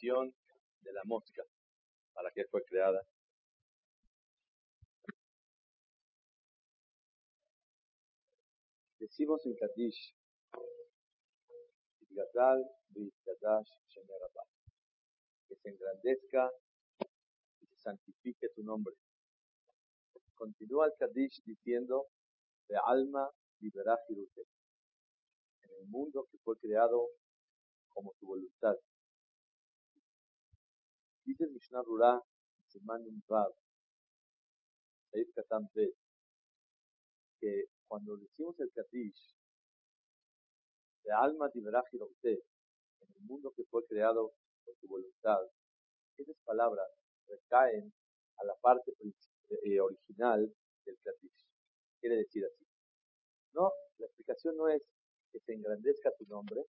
de la mosca, para qué fue creada. Decimos en Kadish, que se engrandezca y se santifique tu nombre. Continúa el Kadish diciendo, de alma liberá en el mundo que fue creado como tu voluntad. Dice el Mishnah Rura, un Vav, Katam que cuando decimos el Kadish, de alma liberá en el mundo que fue creado por tu voluntad, esas palabras recaen a la parte eh, original del Kadish. Quiere decir así. No, la explicación no es que se engrandezca tu nombre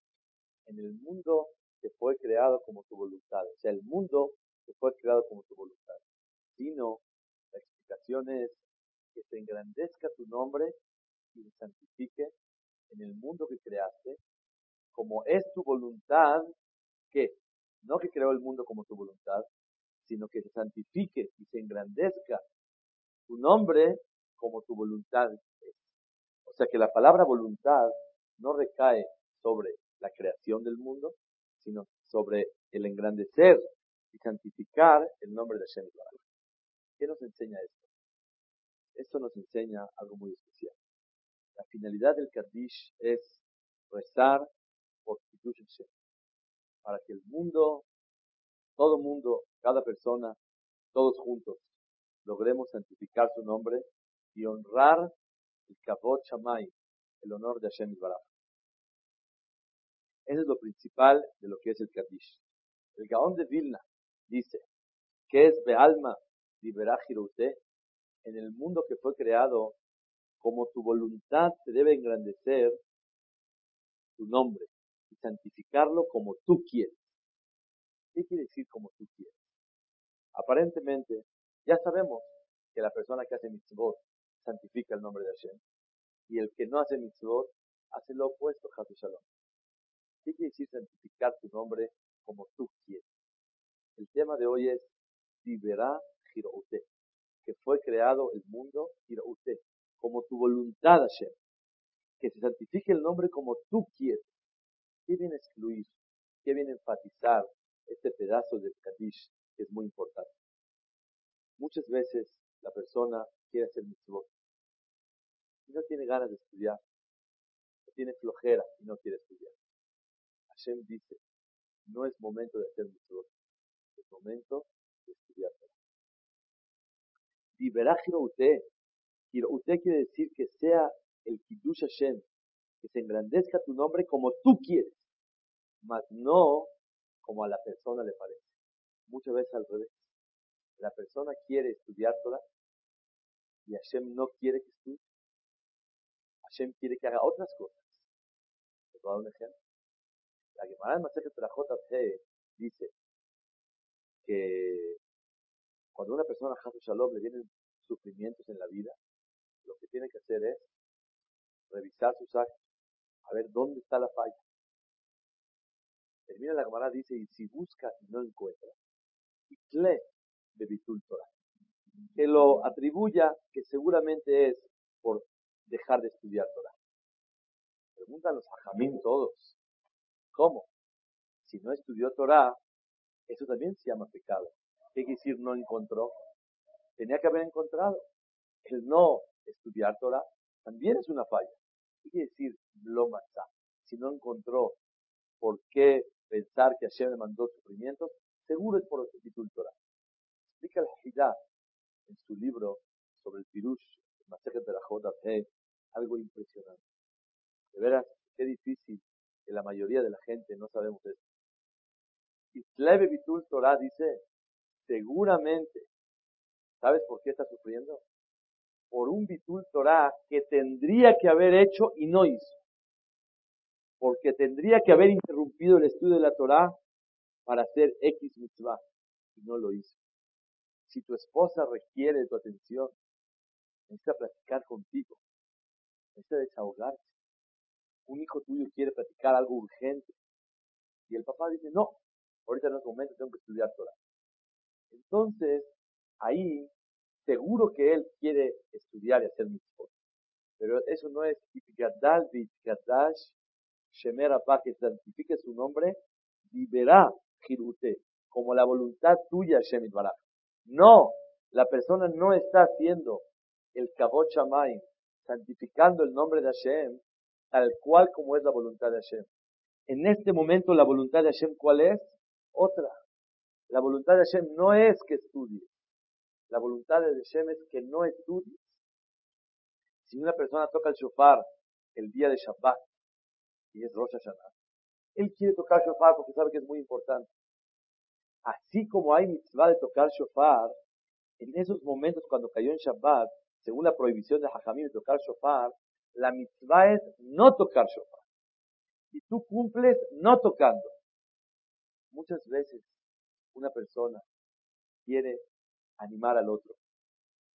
en el mundo que fue creado como tu voluntad. O sea, el mundo que fue creado como tu voluntad. Sino, la explicación es que se engrandezca tu nombre y se santifique en el mundo que creaste, como es tu voluntad, que no que creó el mundo como tu voluntad, sino que se santifique y se engrandezca tu nombre como tu voluntad es. O sea que la palabra voluntad no recae sobre la creación del mundo, sino sobre el engrandecer y santificar el nombre de Hashem. ¿Qué nos enseña esto? Esto nos enseña algo muy especial. La finalidad del Kaddish es rezar por Hashem, para que el mundo, todo mundo, cada persona, todos juntos, logremos santificar su nombre y honrar el Kavod Shamay, el honor de Hashem Baraj. Eso es lo principal de lo que es el Kaddish. El Gaón de Vilna dice que es Bealma Liberajirute en el mundo que fue creado, como tu voluntad se debe engrandecer tu nombre y santificarlo como tú quieres. ¿Qué quiere decir como tú quieres? Aparentemente, ya sabemos que la persona que hace mitzvot santifica el nombre de Hashem y el que no hace mitzvot hace lo opuesto, Shalom. ¿Qué quiere decir santificar tu nombre como tú quieres? El tema de hoy es Tibera Giroute, que fue creado el mundo como tu voluntad, Hashem. Que se santifique el nombre como tú quieres. ¿Qué viene a excluir? ¿Qué viene a enfatizar este pedazo del Kadish que es muy importante? Muchas veces la persona quiere hacer mitzvot y no tiene ganas de estudiar, tiene flojera y no quiere estudiar. Hashem dice, no es momento de hacer mitzvot, momento de estudiar. Liberájiro usted, usted quiere decir que sea el Kiddush Hashem, que se engrandezca tu nombre como tú quieres, mas no como a la persona le parece. Muchas veces al revés. La persona quiere estudiar toda y Hashem no quiere que estudie. Hashem quiere que haga otras cosas. ¿Te puedo dar un ejemplo? La Gemara de Masejet G dice que cuando una persona Hasu Shalom le vienen sufrimientos en la vida, lo que tiene que hacer es revisar sus actos, a ver dónde está la falla. Termina la Gemara dice, y si busca y no encuentra, y cle de Bitul Torah, que lo atribuya que seguramente es por dejar de estudiar Torah. Preguntan los hajamim todos, ¿Cómo? Si no estudió Torah, eso también se llama pecado. ¿Qué quiere decir no encontró? Tenía que haber encontrado. El no estudiar Torah también es una falla. ¿Qué quiere decir lo matzah? Si no encontró por qué pensar que Hashem le mandó sufrimientos, seguro es por título Torah. Explica el Hidá en su libro sobre el Pirush, el de la algo impresionante. De veras, qué difícil que la mayoría de la gente no sabemos esto. Isleve Bitul Torah dice, seguramente, ¿sabes por qué está sufriendo? Por un Bitul Torah que tendría que haber hecho y no hizo. Porque tendría que haber interrumpido el estudio de la Torah para hacer X mitzvah y no lo hizo. Si tu esposa requiere tu atención, necesita platicar contigo, necesita desahogarse un hijo tuyo quiere platicar algo urgente y el papá dice, no, ahorita en este momento tengo que estudiar Torah. Entonces, ahí, seguro que él quiere estudiar y hacer mitzvot. Pero eso no es Itgadal Vitgadash Shemer que santifique su nombre, vivirá Jirute, como la voluntad tuya, Shemit Baraj. No, la persona no está haciendo el Kabot Shamayim, santificando el nombre de Hashem, tal cual como es la voluntad de Hashem. En este momento la voluntad de Hashem, ¿cuál es? Otra. La voluntad de Hashem no es que estudies. La voluntad de Hashem es que no estudies. Si una persona toca el shofar el día de Shabbat y es Rosh Hashanah, él quiere tocar shofar porque sabe que es muy importante. Así como hay mitzvah de tocar shofar, en esos momentos cuando cayó en Shabbat, según la prohibición de Hajamim de tocar shofar, la mitzvah es no tocar shofar. Y tú cumples no tocando. Muchas veces una persona quiere animar al otro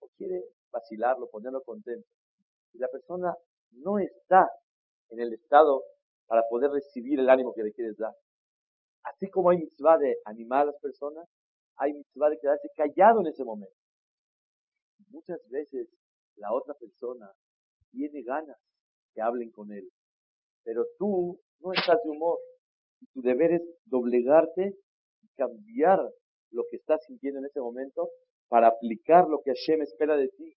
o quiere vacilarlo, ponerlo contento. Y la persona no está en el estado para poder recibir el ánimo que le quieres dar. Así como hay mitzvah de animar a las personas, hay mitzvah de quedarse callado en ese momento. Muchas veces la otra persona tiene ganas que hablen con él, pero tú no estás de humor. Tu deber es doblegarte y cambiar lo que estás sintiendo en ese momento para aplicar lo que Hashem espera de ti.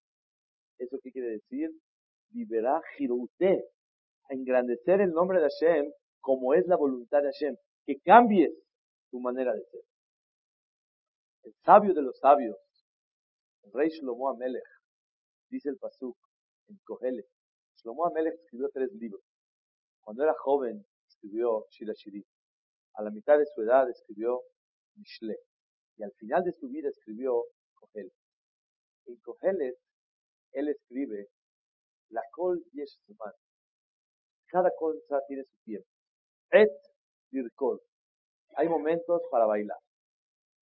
¿Eso qué quiere decir? Viverá Jirute, engrandecer el nombre de Hashem como es la voluntad de Hashem, que cambies tu manera de ser. El sabio de los sabios, el rey Shlomo Amelech, dice el Pasuk en Kohele. Shlomo Amelech escribió tres libros. Cuando era joven, escribió Shira A la mitad de su edad escribió Mishle. Y al final de su vida escribió Kohele. En Kohele, él escribe la Kol Yesh Cada cosa tiene su tiempo. Et Dirkol. Hay momentos para bailar.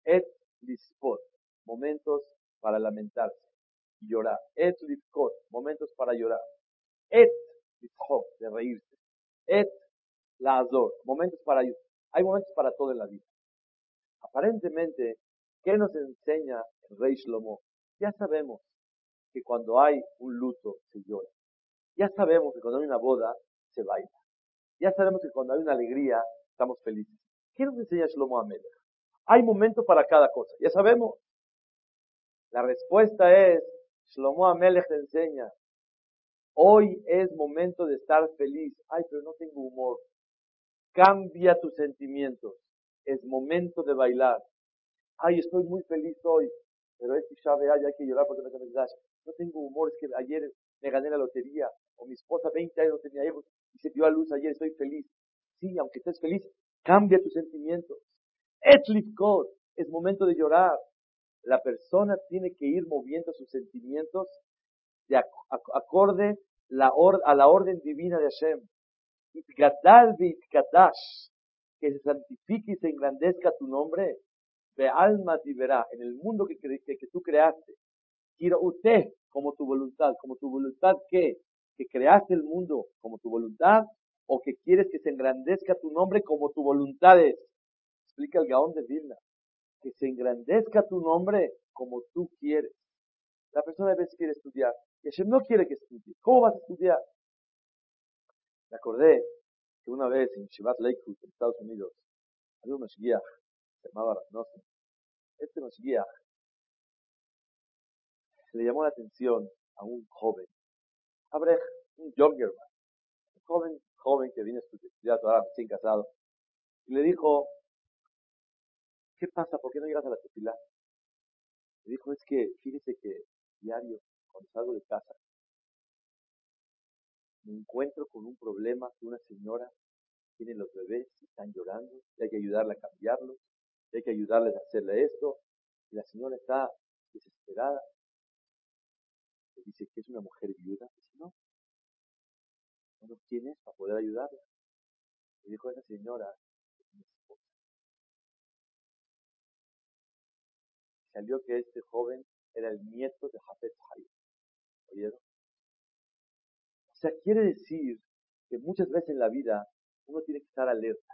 Et Lispot. Momentos para lamentarse y llorar. Et Lifkot. Momentos para llorar. Et Lifkot. De reírse. Et la Azor. Momentos para Hay momentos para todo en la vida. Aparentemente, ¿qué nos enseña el rey Shlomo? Ya sabemos que cuando hay un luto se llora. Ya sabemos que cuando hay una boda se baila. Ya sabemos que cuando hay una alegría estamos felices. ¿Qué nos enseña Shlomo Amelech? Hay momento para cada cosa. Ya sabemos. La respuesta es, Shlomo Amelech te enseña, hoy es momento de estar feliz. Ay, pero no tengo humor. Cambia tus sentimientos. Es momento de bailar. Ay, estoy muy feliz hoy, pero este llave hay que llorar porque no tengo No tengo humor, es que ayer me gané la lotería, o mi esposa 20 años no tenía hijos y se dio a luz ayer, estoy feliz. Sí, aunque estés feliz, cambia tus sentimientos. God, es momento de llorar. La persona tiene que ir moviendo sus sentimientos de acorde a la orden divina de Hashem. Que se santifique y se engrandezca tu nombre, de alma verá en el mundo que, que, que tú creaste. Quiero usted como tu voluntad, como tu voluntad que, que creaste el mundo como tu voluntad o que quieres que se engrandezca tu nombre como tu voluntad es. Explica el Gaón de Vilna. Que se engrandezca tu nombre como tú quieres. La persona a veces quiere estudiar y Hashem no quiere que estudie. ¿Cómo vas a estudiar? Acordé que una vez en Shivat Lakewood, en Estados Unidos, había un Mashgiach, se llamaba Rasnosen. Este Mashgiach le llamó la atención a un joven, Abrej, un man, un joven, joven que viene a estudiar ahora recién casado, y le dijo, ¿qué pasa? ¿Por qué no llegas a la tefilá? Le dijo, es que fíjese que diario, cuando salgo de casa, me encuentro con un problema que una señora tiene los bebés y están llorando, y hay que ayudarle a cambiarlos, y hay que ayudarles a hacerle esto, y la señora está desesperada. Le dice que es una mujer viuda, dice, no, no quién es para poder ayudarla. Le dijo esa señora, salió que este joven era el nieto de Jafet Hayy. ¿Oyeron? Sea, quiere decir que muchas veces en la vida uno tiene que estar alerta.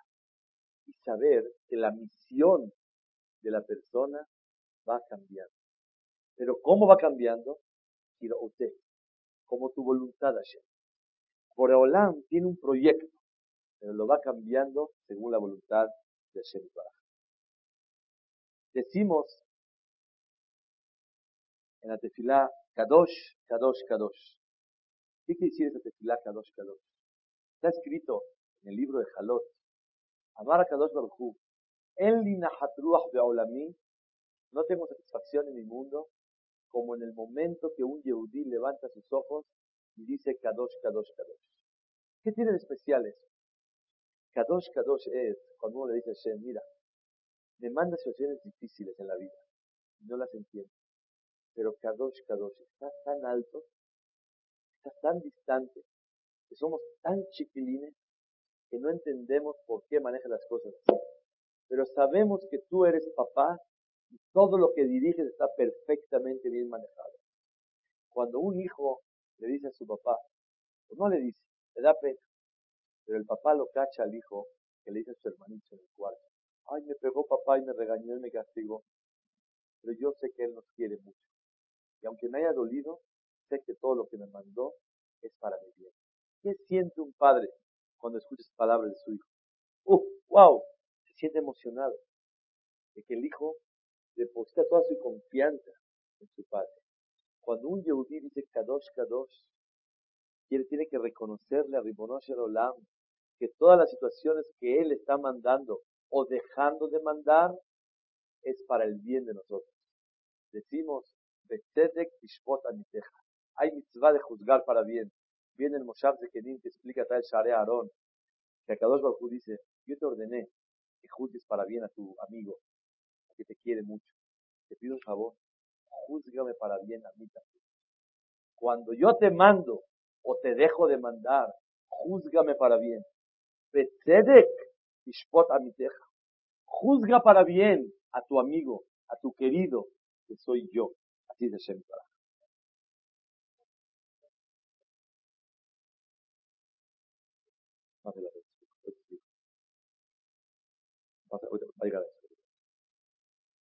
y saber que la misión de la persona va cambiando. Pero ¿cómo va cambiando? usted, como tu voluntad, Hashem. Boreolam tiene un proyecto, pero lo va cambiando según la voluntad de Hashem. Decimos en la tefilá Kadosh, Kadosh, Kadosh. ¿Qué quiere decir esa tefilá Kadosh, Kadosh? Está escrito en el libro de Jalot. Amar a Kadosh Baruj En be'olami, no tengo satisfacción en mi mundo como en el momento que un Yehudí levanta sus ojos y dice Kadosh, Kadosh, Kadosh. ¿Qué tiene de especial eso? Kadosh, Kadosh es cuando uno le dice a Hashem, mira, me manda situaciones difíciles en la vida y no las entiendo. Pero Kadosh, Kadosh, está tan alto, está tan distante, que somos tan chiquilines que no entendemos por qué maneja las cosas así. Pero sabemos que tú eres papá y todo lo que diriges está perfectamente bien manejado. Cuando un hijo le dice a su papá, pues no le dice, le da pena, pero el papá lo cacha al hijo que le dice a su hermanito en el cuarto, ay, me pegó papá y me regañó y me castigó, pero yo sé que él nos quiere mucho. Y aunque me haya dolido, sé que todo lo que me mandó es para mi bien. ¿Qué siente un padre cuando escucha esas palabras de su hijo? ¡Uh! ¡Wow! Se siente emocionado de que el hijo deposita toda su confianza en su padre. Cuando un Yehudi dice Kadosh, Kadosh, quiere, tiene que reconocerle a Ribonosh Olam que todas las situaciones que él está mandando o dejando de mandar es para el bien de nosotros. Decimos, Betzedek Tishpot. Hay mitzvah de juzgar para bien. Viene el Moshav de Kedim que explica tal Share Aarón, que Kadosh Baruj dice, yo te ordené que juzgues para bien a tu amigo, que te quiere mucho. Te pido un favor, júzgame para bien a mí también. Cuando yo te mando o te dejo de mandar, júzgame para bien. Betzedek Tishpot Amiteja. Juzga para bien a tu amigo, a tu querido, que soy yo. Así de Shem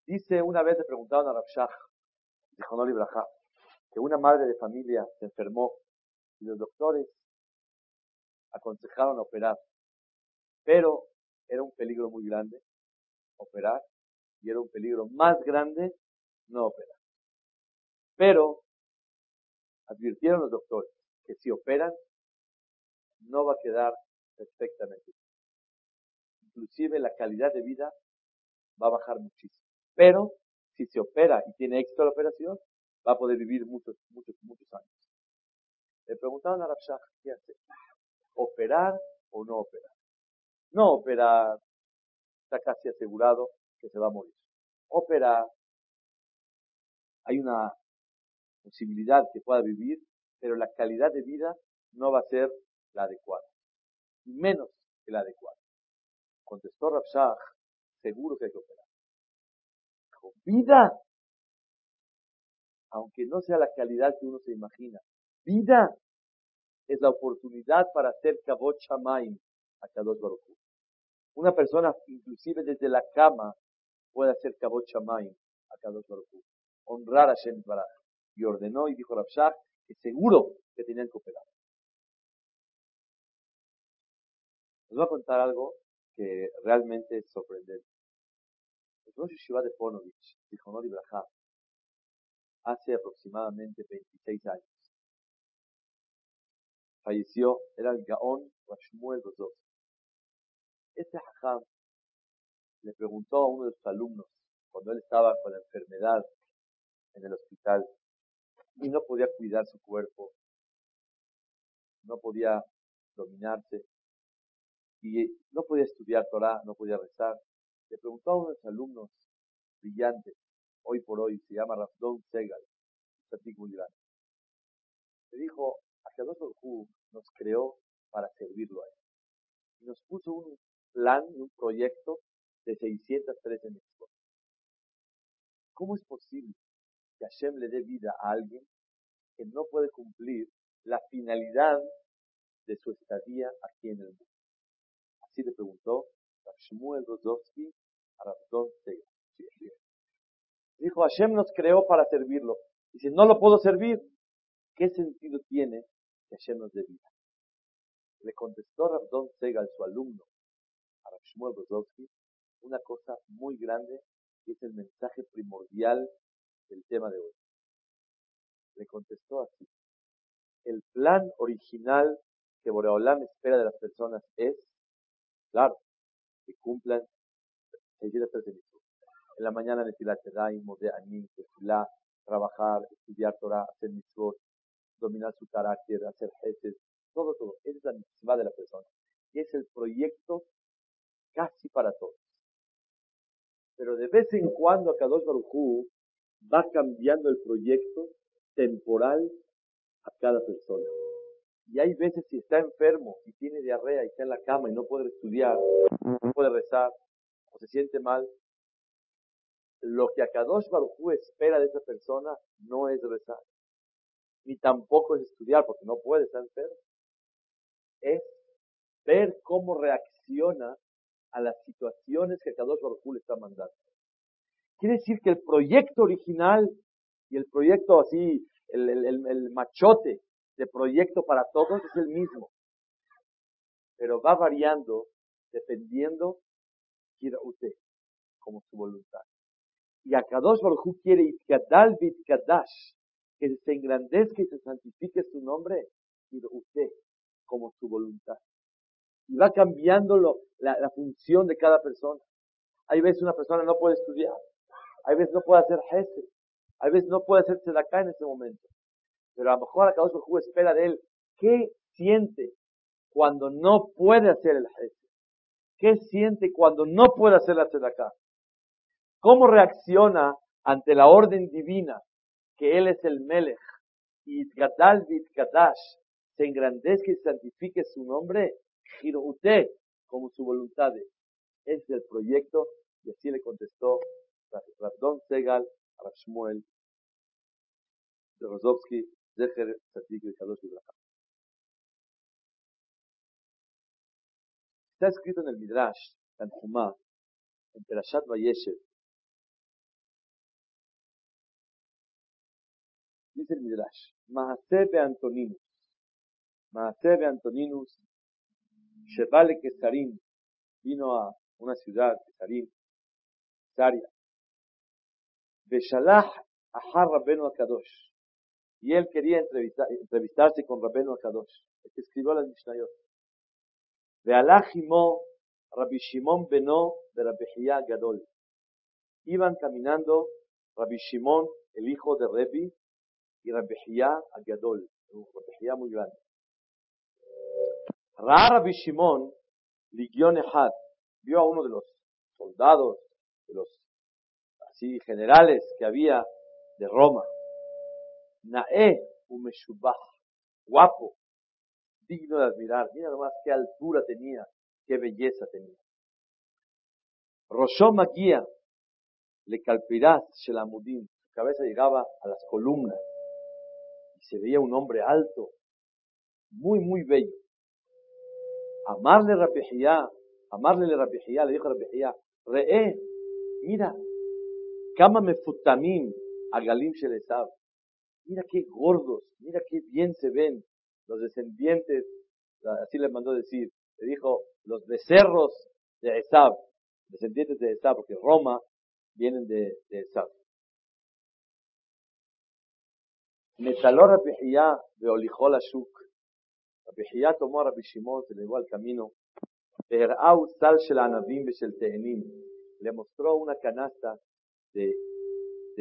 Dice, una vez le preguntaron a Rabshah, dijo Libraja, que una madre de familia se enfermó y los doctores aconsejaron operar. Pero era un peligro muy grande operar y era un peligro más grande no operar. Pero advirtieron los doctores que si operan no va a quedar perfectamente. Inclusive la calidad de vida va a bajar muchísimo. Pero si se opera y tiene éxito la operación, va a poder vivir muchos, muchos, muchos años. Le preguntaron a Rabshah, ¿qué hace? ¿Operar o no operar? No operar, está casi asegurado que se va a morir. Operar, hay una posibilidad que pueda vivir, pero la calidad de vida no va a ser la adecuada, menos que la adecuada. Contestó Rabshah, seguro que hay que operar. vida, aunque no sea la calidad que uno se imagina, vida es la oportunidad para hacer kabot shamaim a Kadosh Baruch Una persona, inclusive desde la cama, puede hacer kabot shamaim a Kadosh Baruch honrar a Shem Baraj. Y ordenó y dijo Rabshah que seguro que tenían que operar. Les voy a contar algo que realmente es sorprendente. El Rosh Yeshiva de Ponovich, dijo no Ibrahim, hace aproximadamente 26 años. Falleció, era el Gaón Rashmuel Rozov. Este Hajam le preguntó a uno de sus alumnos, cuando él estaba con la enfermedad en el hospital, y no podía cuidar su cuerpo, no podía dominarse, y no podía estudiar Torah, no podía rezar. Le preguntó a uno de los alumnos brillantes, hoy por hoy, se llama Rafdon Segal. Le dijo, Akadosh Baruj nos creó para servirlo a él. Y nos puso un plan, un proyecto de 613 mitzvot. ¿Cómo es posible que Hashem le dé vida a alguien que no puede cumplir la finalidad de su estadía aquí en el mundo? Así le preguntó Shmuel Rozovsky a Rabdon. Dijo, Hashem nos creó para servirlo. Y si no lo puedo servir, ¿qué sentido tiene que Hashem nos dé vida? Le contestó Rabdon Segal, su alumno, a Shmuel una cosa muy grande, que es el mensaje primordial del tema de hoy. Le contestó así. El plan original que Boreolam espera de las personas es, claro, que cumplan En la mañana Daim, de Anim, trabajar, estudiar Torah, hacer mitzvot, dominar su carácter, hacer jefes, todo, todo. Esa es la mitzvah de la persona. Y es el proyecto casi para todos. Pero de vez en cuando Kadosh Baruj va cambiando el proyecto temporal a cada persona. Y hay veces si está enfermo y tiene diarrea y está en la cama y no puede estudiar, no puede rezar o se siente mal, lo que Akadosh Baruj espera de esa persona no es rezar, ni tampoco es estudiar porque no puede estar enfermo. Es ver cómo reacciona a las situaciones que Akadosh Baruj le está mandando. Quiere decir que el proyecto original y el proyecto así, el, el machote de proyecto para todos es el mismo. Pero va variando dependiendo usted como su voluntad. Y a Kadosh Baruj quiere Itkadal Kadash, que se engrandezca y se santifique su nombre, usted como su voluntad. Y va cambiando la, la, función de cada persona. Hay veces una persona no puede estudiar, hay veces no puede hacer jefe, hay veces no puede hacer acá en ese momento. Pero a lo mejor a cada uno espera de él. ¿Qué siente cuando no puede hacer el jefe? ¿Qué siente cuando no puede hacer la acá? ¿Cómo reacciona ante la orden divina que él es el Melech y Gadal Kadash se engrandezca y santifique su nombre? Giro usted como su voluntad. es el proyecto y así le contestó Rabdon Segal a Shmuel Rozovsky Está escrito en el Midrash, en Jumá, en Perashat Vayeshev. Dice el Midrash, Maasebe Antoninus, Maasebe Antoninus, Shevale Kesarim, vino a una ciudad, Kesarim, Saria, Beshalach Ahar Rabbenu Akadosh, y él quería entrevistarse con Rabenu Akadosh, el que escribió la Mishnayot. Ve'alachimo Rabbi Shimon Beno de Rabbi Gadol. Iban caminando Rabbi Shimon, el hijo de Rebi, y Rabbi Gadol, un Rabbi muy grande. Ra Rabbi Shimon, Ligion Ehad, vio a uno de los soldados, de los así generales que había de Roma, Nae umeshubah, guapo, digno de admirar. Mira nomás qué altura tenía, qué belleza tenía. Roshom Magia, le calpirás Shelamudim, su cabeza llegaba a las columnas y se veía un hombre alto, muy, muy bello. Amarle Rapijía, amarle Rapijía, le dijo Rapijía, Re'e, mira, me futamim a Galim Shelesab mira qué gordos, mira qué bien se ven los descendientes, así le mandó decir, le dijo, los becerros de Esab, descendientes de Esab, porque Roma vienen de, de Esab. Metaló Rabihiyá de Olijol Ashuk. Rabihiyá tomó a Rabbi Shimon, se le llevó al camino. Le mostró una canasta de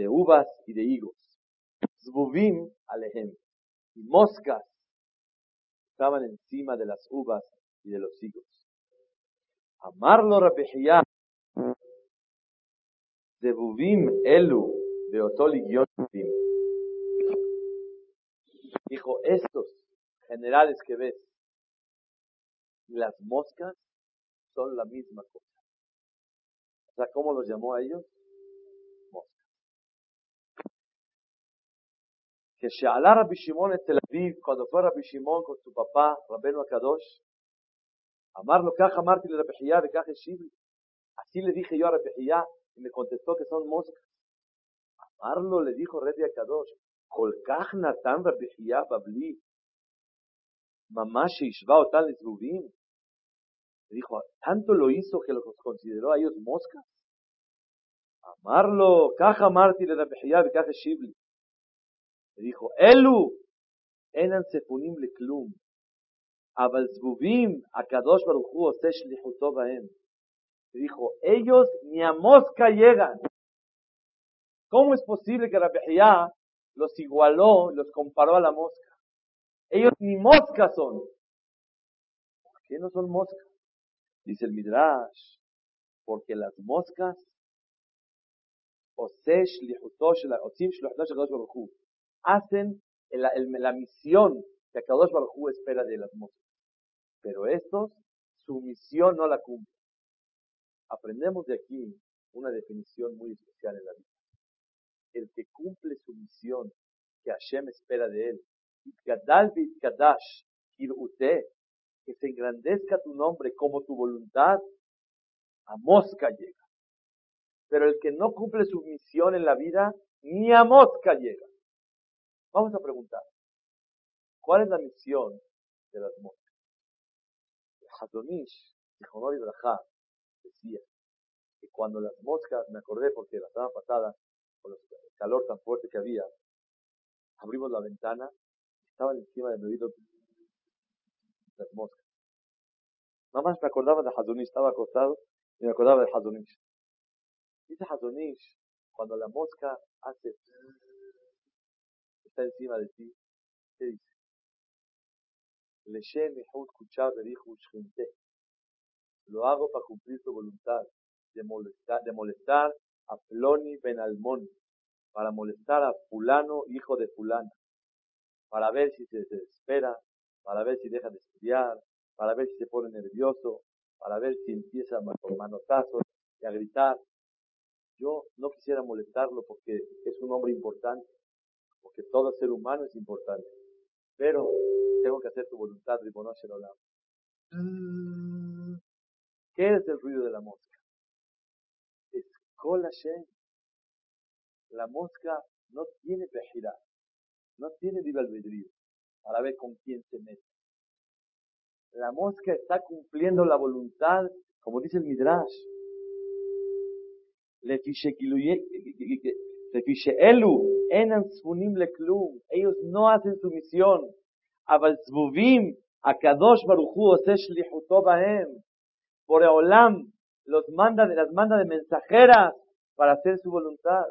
uvas y de higos. Zvuvim alehem. Y moscas estaban encima de las uvas y de los higos. Amarlo Rabihiyah. Zvuvim elu de otoli Dijo, estos generales que ves las moscas son la misma cosa. O sea, ¿cómo los llamó a ellos? Que Shealá Rabbi Shimon en Tel Aviv, cuando fue Rabbi Shimon con su papá, Rabenu Akadosh, Amarlo, caja Martín le repejía de caja Shibli. Así le dije yo a Repejía y me contestó que son moscas. Amarlo le dijo Redi Kadosh. Colcaj Natan Repejía Babli. Mamá Sheishva o tal Le dijo, tanto lo hizo que los consideró a ellos moscas. Amarlo, caja Martín le repejía de caja Shibli. Le dijo, Elu, enan sefunim leklum, abal akadosh baruchu osesh. Le dijo, ellos ni a mosca llegan. ¿Cómo es posible que Rabbehiá los igualó, los comparó a la mosca? Ellos ni mosca son. ¿Por qué no son moscas? Dice el Midrash, porque las moscas, hacen la misión que Kadosh Baruj espera de las moscas. Pero estos, su misión no la cumplen. Aprendemos de aquí una definición muy especial en la vida. El que cumple su misión que Hashem espera de él, que se engrandezca tu nombre como tu voluntad, a mosca llega. Pero el que no cumple su misión en la vida, ni a mosca llega. Vamos a preguntar, ¿cuál es la misión de las moscas? Hazonish, Honor y decía que cuando las moscas, me acordé porque la semana pasada, con el calor tan fuerte que había, abrimos la ventana, estaban encima de mi oído las moscas. Nada más me acordaba de Hazonish, estaba acostado y me acordaba de Hazonish. Dice Hazonish, cuando la mosca hace, está encima de ti, ¿qué dice? Lo hago para cumplir tu voluntad, de molestar, de molestar a Ploni Ben Almón, para molestar a fulano, hijo de fulana, para ver si se desespera, para ver si deja de estudiar, para ver si se pone nervioso, para ver si empieza con manotazos y a gritar. Yo no quisiera molestarlo porque es un hombre importante, porque todo ser humano es importante. Pero tengo que hacer tu voluntad, Ribono Shelolam. Mm. ¿Qué es el ruido de la mosca? Es Kol La mosca no tiene pejirá, no tiene libre albedrío para ver con quién se mete. La mosca está cumpliendo la voluntad, como dice el Midrash. Ellos no hacen su misión. Akadosh em", Por Eolam los manda, las manda de mensajeras para hacer su voluntad.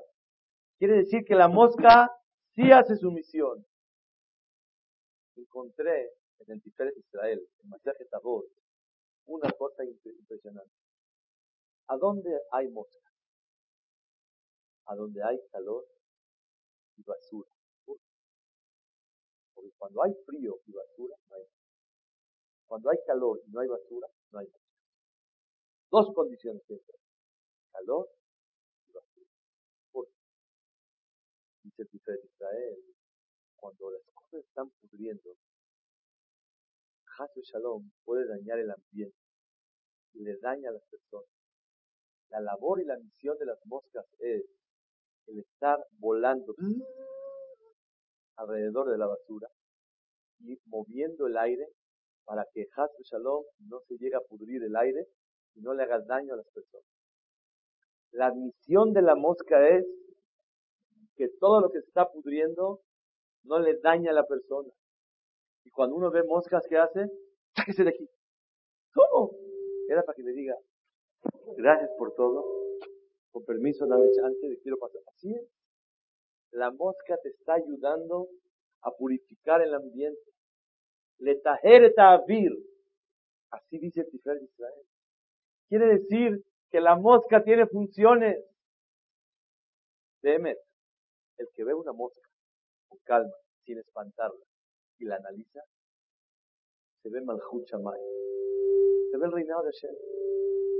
Quiere decir que la mosca sí hace su misión. Encontré en el Tiferet Israel, en Masaje Tabot, una cosa impresionante. ¿A dónde hay mosca? A donde hay calor y basura. Porque cuando hay frío y basura, no hay Cuando hay calor y no hay basura, no hay Dos condiciones siempre. Calor y basura. Dice el de Israel, cuando las cosas están pudriendo, Hasu Shalom puede dañar el ambiente, le daña a las personas. La labor y la misión de las moscas es el estar volando alrededor de la basura y moviendo el aire para que Haz Shalom no se llegue a pudrir el aire y no le haga daño a las personas. La misión de la mosca es que todo lo que se está pudriendo no le daña a la persona. Y cuando uno ve moscas, ¿qué hace? Sáquese de aquí. ¿Cómo? Era para que le diga, gracias por todo, con permiso, dame chance, de quiero pasar. Así es. La mosca te está ayudando a purificar el ambiente. Le avir. Así dice de Israel. Quiere decir que la mosca tiene funciones. Deme, el que ve una mosca con calma, sin espantarla, y la analiza, se ve Malchut. Se ve el reinado de Hashem.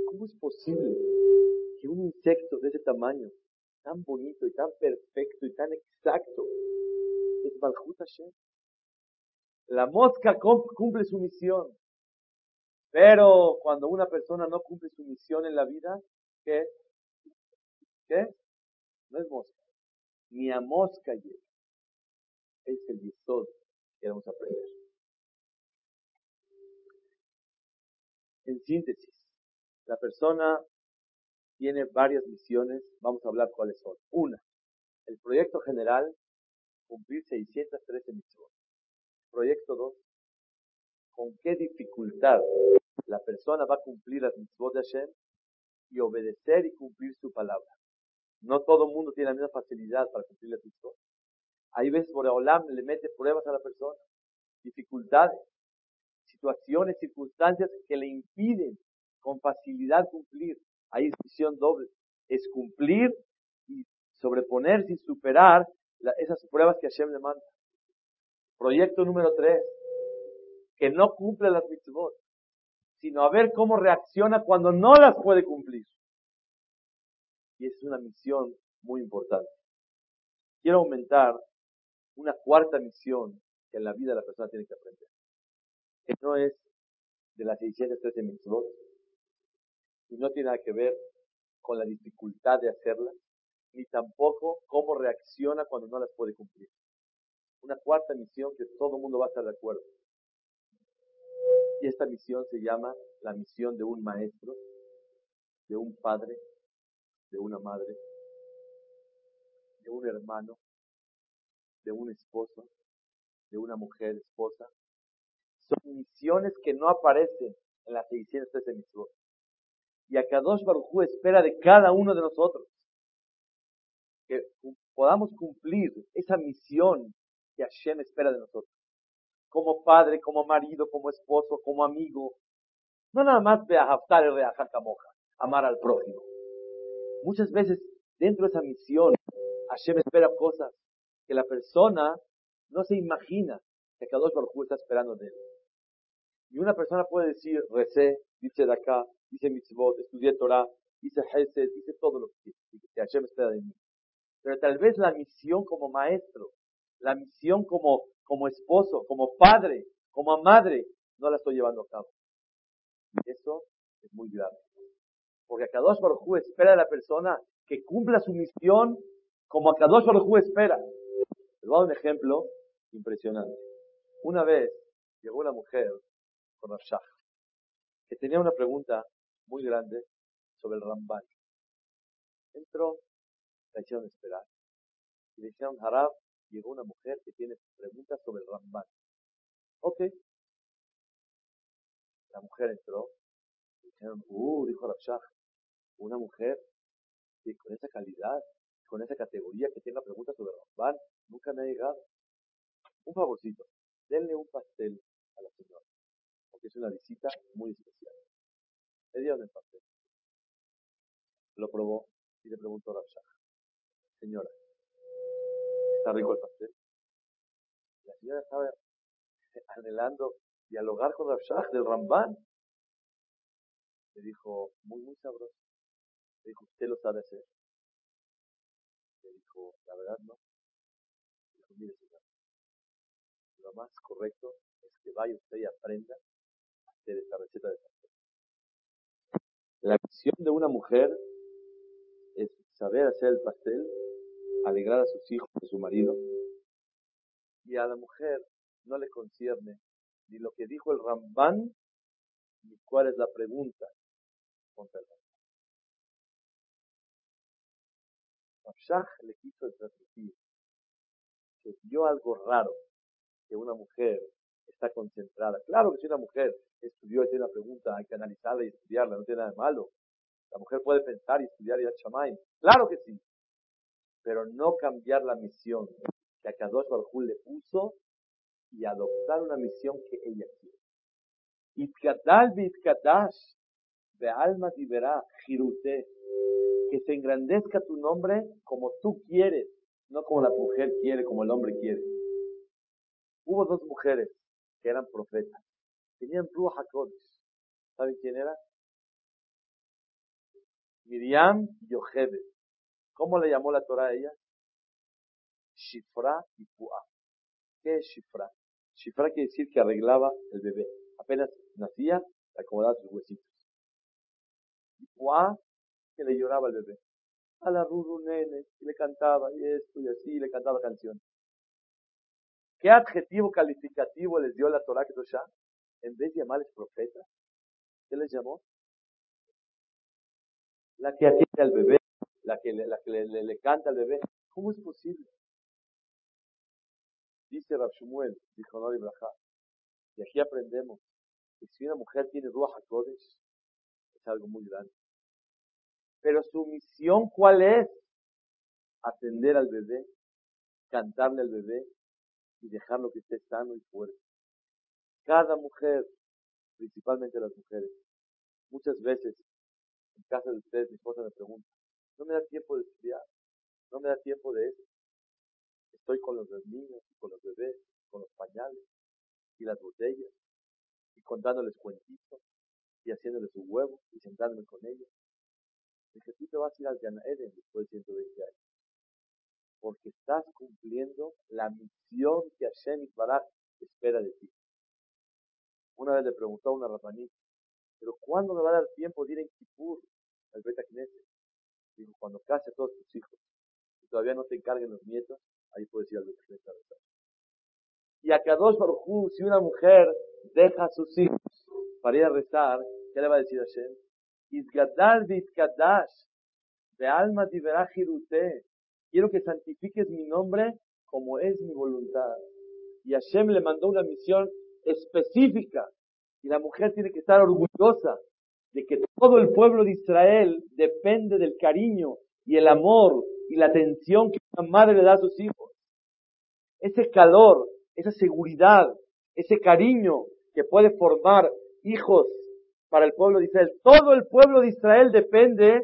¿Cómo es posible que un insecto de ese tamaño tan bonito y tan perfecto y tan exacto. Es Malchut Hashem. La mosca cumple su misión. Pero cuando una persona no cumple su misión en la vida, ¿qué? ¿Qué? No es mosca. Ni a mosca llega. Es el yesod que vamos a aprender. En síntesis, la persona tiene varias misiones. Vamos a hablar cuáles son. Una, el proyecto general, cumplir 613 misiones. Proyecto 2, con qué dificultad la persona va a cumplir las mitzvot de Hashem y obedecer y cumplir su palabra. No todo el mundo tiene la misma facilidad para cumplir las mitzvot. Hay veces Boreolam le mete pruebas a la persona, dificultades, situaciones, circunstancias que le impiden con facilidad cumplir. Hay misión doble. Es cumplir y sobreponerse y superar esas pruebas que Hashem le manda. Proyecto número tres que no cumple las mitzvot, sino a ver cómo reacciona cuando no las puede cumplir. Y es una misión muy importante. Quiero aumentar una cuarta misión que en la vida la persona tiene que aprender. Que no es de las 613 mitzvot y no tiene nada que ver con la dificultad de hacerlas, ni tampoco cómo reacciona cuando no las puede cumplir. Una cuarta misión que todo el mundo va a estar de acuerdo. Y esta misión se llama la misión de un maestro, de un padre, de una madre, de un hermano, de un esposo, de una mujer esposa. Son misiones que no aparecen en las 613 misiones. Y a Kadosh Baruj espera de cada uno de nosotros que podamos cumplir esa misión que Hashem espera de nosotros como padre, como marido, como esposo, como amigo. No nada más ve a y moja, amar al prójimo. Muchas veces dentro de esa misión, Hashem espera cosas que la persona no se imagina que Kadosh Baruj está esperando de él. Y una persona puede decir, recé, dice de dice mitzvot, estudié Torah, dice Hesed, dice todo lo que, que Hashem espera de mí. Pero tal vez la misión como maestro, la misión como como esposo, como padre, como madre, no la estoy llevando a cabo. Eso es muy grave. Porque Akadosh Baruj espera de la persona que cumpla su misión como Akadosh Baruj espera. Les voy a dar un ejemplo impresionante. Una vez llegó una mujer con Rashah que tenía una pregunta muy grande sobre el Ramban. Entró, la hicieron esperar. Y le dijeron, Harab, llegó una mujer que tiene preguntas sobre el Ramban. Ok. La mujer entró. Dijeron, uh, dijo Rashach, una mujer con esa calidad, con esa categoría que tenga preguntas sobre el Ramban, nunca me ha llegado. Un favorcito, denle un pastel a la señora, porque es una visita muy especial. El pastel. Lo probó y le preguntó a Rashach, señora, está rico el pastel. La señora estaba anhelando dialogar con Rav del Ramban. Le dijo, muy, muy sabroso. Le dijo, usted lo sabe hacer. Le dijo, la verdad no. Le dijo, mire señor, lo más correcto es que vaya usted y aprenda a hacer esta receta de pastel. La misión de una mujer es saber hacer el pastel alegrar a sus hijos, a su marido. Y a la mujer no le concierne ni lo que dijo el Ramban, ni cuál es la pregunta contra el Ramban. le quiso transmitir que vio algo raro, que una mujer está concentrada. Claro que si una mujer estudió y tiene una pregunta, hay que analizarla y estudiarla, no tiene nada de malo. La mujer puede pensar y estudiar y al chamay. Claro que sí pero no cambiar la misión que a Kadosh Baruj le puso y adoptar una misión que ella quiere. Itkadal de alma verá girute, que se engrandezca tu nombre como tú quieres, no como la mujer quiere, como el hombre quiere. Hubo dos mujeres que eran profetas, tenían Ruach HaKodesh. ¿Saben quién era? Miriam Yochebed. ¿Cómo le llamó la Torah a ella? Shifra y Pu'a. ¿Qué es Shifra? Shifra quiere decir que arreglaba el bebé. Apenas nacía, le acomodaba sus huesitos. Y ¡guau! que le lloraba al bebé. A la Ruru Nene, y le cantaba, y esto, y así, y le cantaba canciones. ¿Qué adjetivo calificativo les dio la Torah Kedoshá? En vez de llamarles profetas, ¿qué les llamó? La que atiende al bebé, la que, le, la que le, canta al bebé. ¿Cómo es posible? Dice Rab Shmuel, dijo Nori Braja, y aquí aprendemos que si una mujer tiene Ruach es algo muy grande. Pero su misión, ¿cuál es? Atender al bebé, cantarle al bebé y dejarlo que esté sano y fuerte. Cada mujer, principalmente las mujeres, muchas veces en casa de ustedes mi esposa me pregunta, no me da tiempo de estudiar, no me da tiempo de eso. Estoy con los niños, con los bebés, con los pañales y las botellas y contándoles cuentitos y haciéndoles su huevo y sentándome con ellos. Dije, tú te vas a ir al Eden después de 120 años. Porque estás cumpliendo la misión que Hashem Barak espera de ti. Una vez le preguntó a una rapanita, pero ¿cuándo me va a dar tiempo de ir en Kippur al Beta Knesset? Dijo, cuando case a todos tus hijos y todavía no te encarguen los nietos, ahí puedes ir al Beta Knesset a rezar. Y a Kadosh Baruj si una mujer deja a sus hijos para ir a rezar, ¿qué le va a decir a Hashem? Isgadal Kadash, de alma. Quiero que santifiques mi nombre como es mi voluntad. Y Hashem le mandó una misión específica. Y la mujer tiene que estar orgullosa de que todo el pueblo de Israel depende del cariño y el amor y la atención que una madre le da a sus hijos. Ese calor, esa seguridad, ese cariño que puede formar hijos para el pueblo de Israel. Todo el pueblo de Israel depende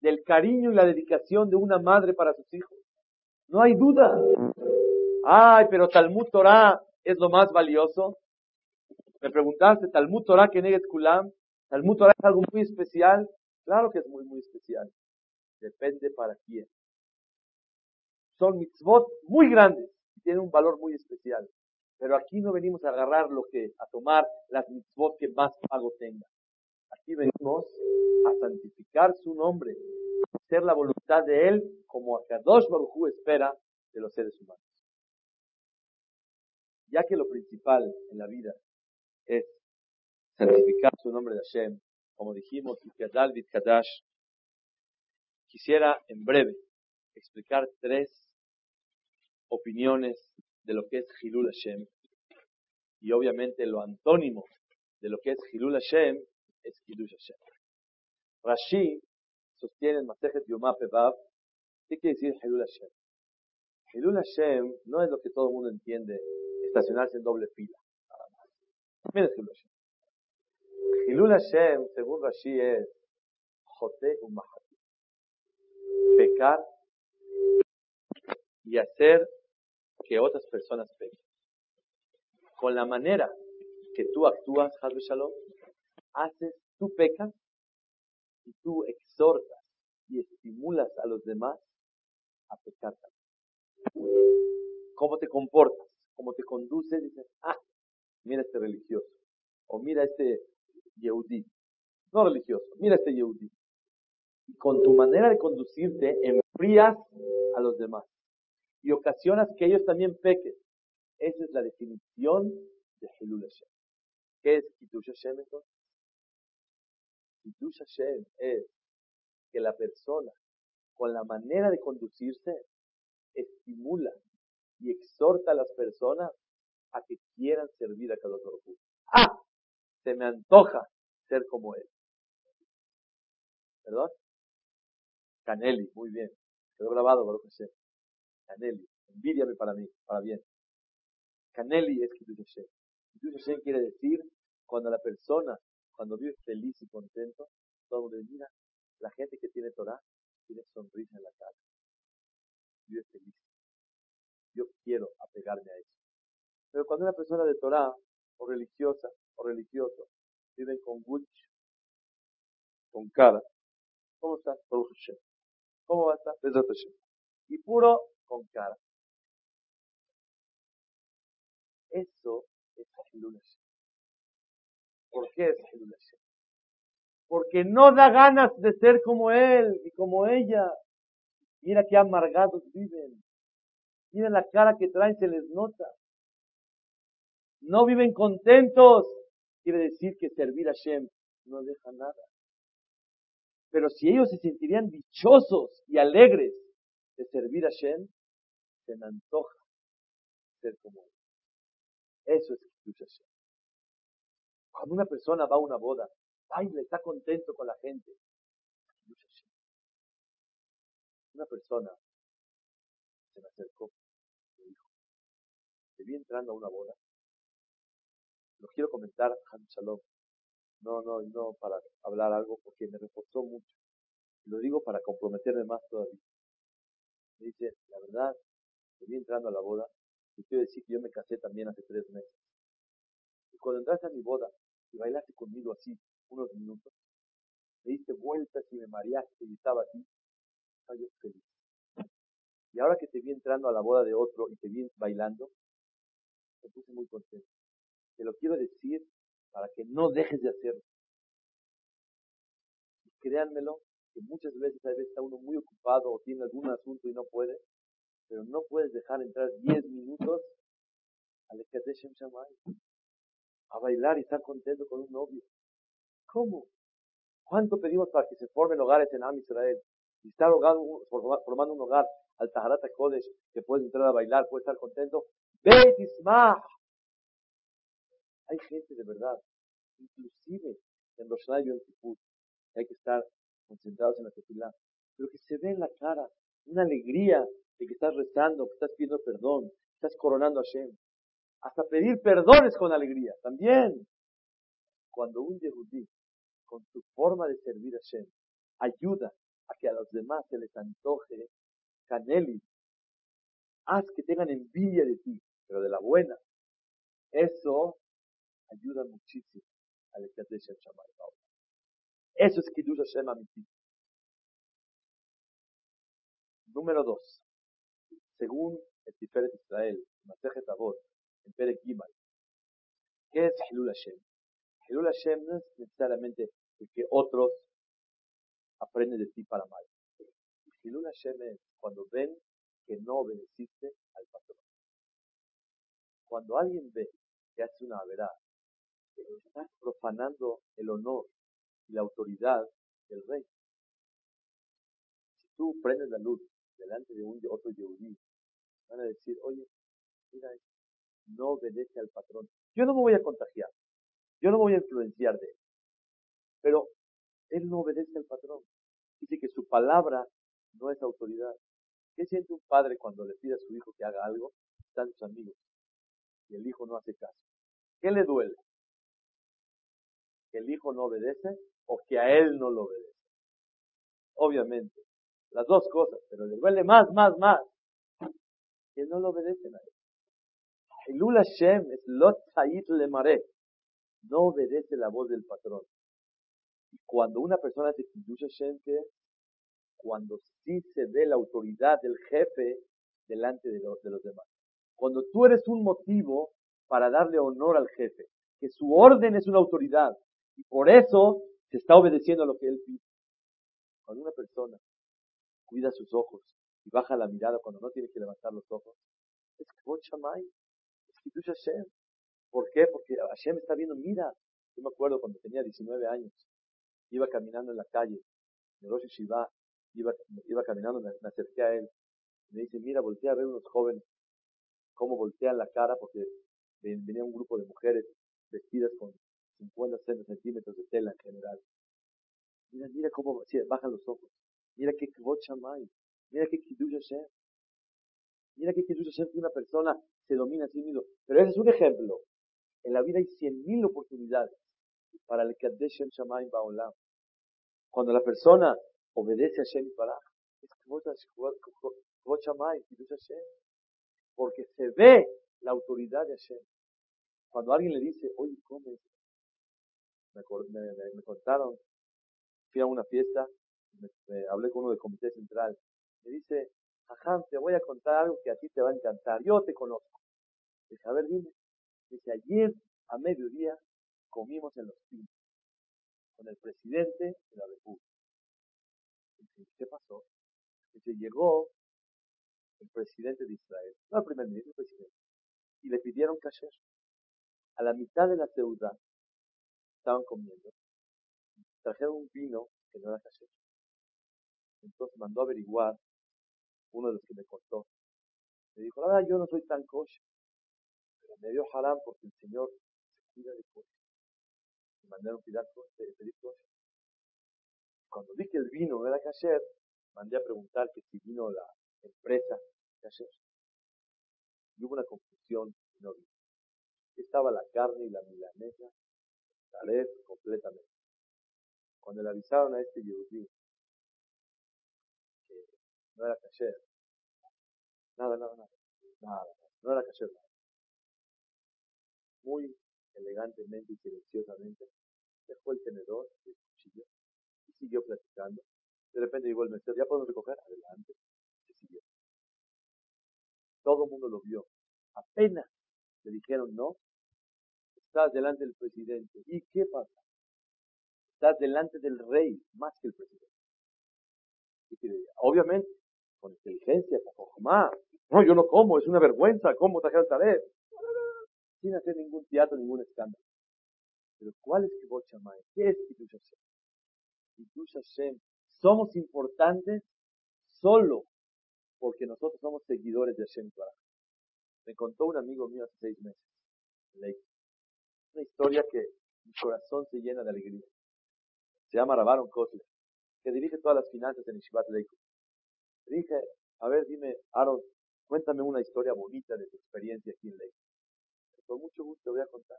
del cariño y la dedicación de una madre para sus hijos. No hay duda. Ay, pero Talmud Torah es lo más valioso. Me preguntaste, Talmud Torah que negues Kulam. Talmud Torah es algo muy especial. Claro que es muy, muy especial. Depende para quién. Son mitzvot muy grandes y tienen un valor muy especial. Pero aquí no venimos a agarrar lo que, a tomar las mitzvot que más pago tengan. Aquí venimos a santificar su nombre, a hacer la voluntad de Él como a Kadosh Baruj espera de los seres humanos. Ya que lo principal en la vida es santificar su nombre de Hashem, como dijimos, Kadash, quisiera en breve explicar tres opiniones de lo que es Hilul Hashem. Y obviamente lo antónimo de lo que es Hilul Hashem es Hilush Hashem. Rashi sostiene en Masejet Yomá Pevav, ¿qué quiere decir Hilul Hashem? Hilul Hashem no es lo que todo el mundo entiende, estacionarse en doble fila. Mira Hilul Hashem. Hilul Hashem, según Rashi, es Jote Umahati. Pecar y hacer que otras personas pequen. Con la manera que tú actúas, Hazbe Shalom, haces, tú pecas y tú exhortas y estimulas a los demás a pecar también. ¿Cómo te comportas? ¿Cómo te conduces? Dices, ah, mira este religioso. O mira este Yehudi. No religioso, mira este Yehudi. Y con tu manera de conducirte enfrías a los demás y ocasionas que ellos también pequen. Esa es la definición de Hilul Hashem. ¿Qué es Kiddush Hashem entonces? Es que la persona, con la manera de conducirse, estimula y exhorta a las personas a que quieran servir a cada uno. ¡Ah! Se me antoja ser como él. ¿Perdón? Canelli, muy bien. Quedó grabado, Baruch Hashem. Canelli, envidiame para mí, para bien. Canelli es Kiddush Hashem. Kiddush Hashem quiere decir cuando la persona, cuando vive feliz y contento, todo el mundo mira, la gente que tiene Torah tiene sonrisa en la cara. Vive feliz. Yo quiero apegarme a eso. Pero cuando una persona de Torah, o religiosa, o religioso, viven con gulch, con cara, ¿cómo está? ¿Cómo va a estar? Y puro con cara. Eso es Hilul ¿Por qué es Hilul Hashem? Porque no da ganas de ser como él y como ella. Mira qué amargados viven. Mira la cara que traen, se les nota. No viven contentos. Quiere decir que servir a Hashem no deja nada. Pero si ellos se sentirían dichosos y alegres de servir a Hashem, se me antoja ser como él. Eso es Hashem. Cuando una persona va a una boda, baila, está contento con la gente. Una persona se me acercó me dijo, te vi entrando a una boda. Lo quiero comentar, Han Shalom. No, no, no para hablar algo porque me reforzó mucho. Lo digo para comprometerme más todavía. Me dice, la verdad, vi entrando a la boda y quiero decir que yo me casé también hace tres meses. Y cuando entraste a mi boda y bailaste conmigo así unos minutos, me diste vueltas y me mareaste y estaba así, estaba yo feliz. Y ahora que te vi entrando a la boda de otro y te vi bailando, me puse muy contento. Te lo quiero decir para que no dejes de hacerlo. Y créanmelo, que muchas veces a veces está uno muy ocupado o tiene algún asunto y no puede, pero no puedes dejar entrar 10 minutos al Ekadeshem Shamay a bailar y estar contento con un novio. ¿Cómo? ¿Cuánto pedimos para que se formen hogares en Am Israel? Y estar formando un hogar al Taharat Kodesh, que puedes entrar a bailar, puedes estar contento. Beit Ismah. Hay gente de verdad, inclusive en los y en Kipur, hay que estar concentrados en la tefilá, pero que se ve en la cara una alegría de que estás rezando, que estás pidiendo perdón, estás coronando a Hashem. Hasta pedir perdones con alegría, también. Cuando un yehudí, con su forma de servir a Hashem, ayuda a que a los demás se les antoje caneli, haz que tengan envidia de ti, pero de la buena. Eso ayuda muchísimo al Ekadesh Shamay Eso es Kiddush Hashem Amiti. Número dos. Según el Tiferet Israel, Masejet Avot, en Perek Gimal, ¿qué es Hilul Hashem? Hilul Hashem no es necesariamente el que otros aprenden de ti para mal. Hilul Hashem es cuando ven que no obedeciste al patrón. Cuando alguien ve que hace una verdad, estás profanando el honor y la autoridad del rey. Si tú prendes la luz delante de un otro yehudí, van a decir, oye, mira, no obedece al patrón. Yo no me voy a contagiar, yo no me voy a influenciar de él, pero él no obedece al patrón. Dice que su palabra no es autoridad. ¿Qué siente un padre cuando le pide a su hijo que haga algo? Están sus amigos y el hijo no hace caso. ¿Qué le duele? ¿Que el hijo no obedece o que a él no lo obedece? Obviamente, las dos cosas, pero le duele más, más, más. Que no lo obedecen a él. Hilul Hashem es Lot le mare. No obedece la voz del patrón. Y cuando una persona hace Hilul Hashem, cuando sí se ve la autoridad del jefe delante de los demás. Cuando tú eres un motivo para darle honor al jefe, que su orden es una autoridad, y por eso se está obedeciendo a lo que él pide. Cuando una persona cuida sus ojos y baja la mirada cuando no tiene que levantar los ojos, es Kvot es Hashem. ¿Por qué? Porque Hashem está viendo, mira, yo me acuerdo cuando tenía 19 años, iba caminando en la calle, de Rosh iba, iba caminando, me, acerqué a él, me dice, mira, voltea a ver unos jóvenes, cómo voltean la cara, porque venía un grupo de mujeres vestidas con 50 centímetros de tela en general. Mira, mira cómo bajan los ojos. Mira qué kvot Mira qué kiddush Hashem. Mira qué kiddush Hashem que una persona se domina a sí mismo. Pero ese es un ejemplo. En la vida hay cien mil oportunidades para el Kaddesh Shamayim Ba'olam. Cuando la persona obedece a Hashem para es kvot Shamayim, kiddush Hashem. Porque se ve la autoridad de Hashem. Cuando alguien le dice, oye, ¿cómo es? me, contaron, fui a una fiesta, me, hablé con uno del comité central, me dice, Ajá, te voy a contar algo que a ti te va a encantar, yo te conozco. Dice, a ver, dime. Dice, ayer a mediodía comimos en los pinos con el presidente de la República. ¿qué pasó? Dice, llegó el presidente de Israel, no el primer ministro, el presidente, y le pidieron kasher. A la mitad de la ciudad estaban comiendo, trajeron un vino que no era kasher. Entonces mandó a averiguar uno de los que me contó. Me dijo, ah, yo no soy tan kosher, pero me dio haram porque el Señor se cuida de kosher. Me mandaron pedir kosher. Cuando vi que el vino no era kasher, mandé a preguntar que si vino la empresa kasher. Y hubo una confusión no vino. Estaba la carne y la milanesa, completamente. Cuando le avisaron a este Yehudi que no era kasher, nada, nada, nada, nada, no era kasher. Muy elegantemente y silenciosamente dejó el tenedor y el cuchillo y siguió platicando. De repente llegó el mesero, ¿ya podemos recoger? Adelante. Se siguió. Todo el mundo lo vio. Apenas le dijeron no, estás delante del presidente. ¿Y qué pasa? Estás delante del rey más que el presidente. Obviamente, con inteligencia, con No, yo no como, es una vergüenza, ¿cómo trajeron vez? Sin hacer ningún teatro, ningún escándalo. Pero ¿cuál es Kibot Shammai? ¿Qué es Kiddush Hashem? Kiddush Hashem. Somos importantes solo porque nosotros somos seguidores de Hashem Me contó un amigo mío hace seis meses. Una historia que mi corazón se llena de alegría. Se llama Rabaron Kotler, que dirige todas las finanzas en Ishbat Leiku. Le dije, a ver, dime, Aaron, cuéntame una historia bonita de tu experiencia aquí en Leiku. Con mucho gusto voy a contar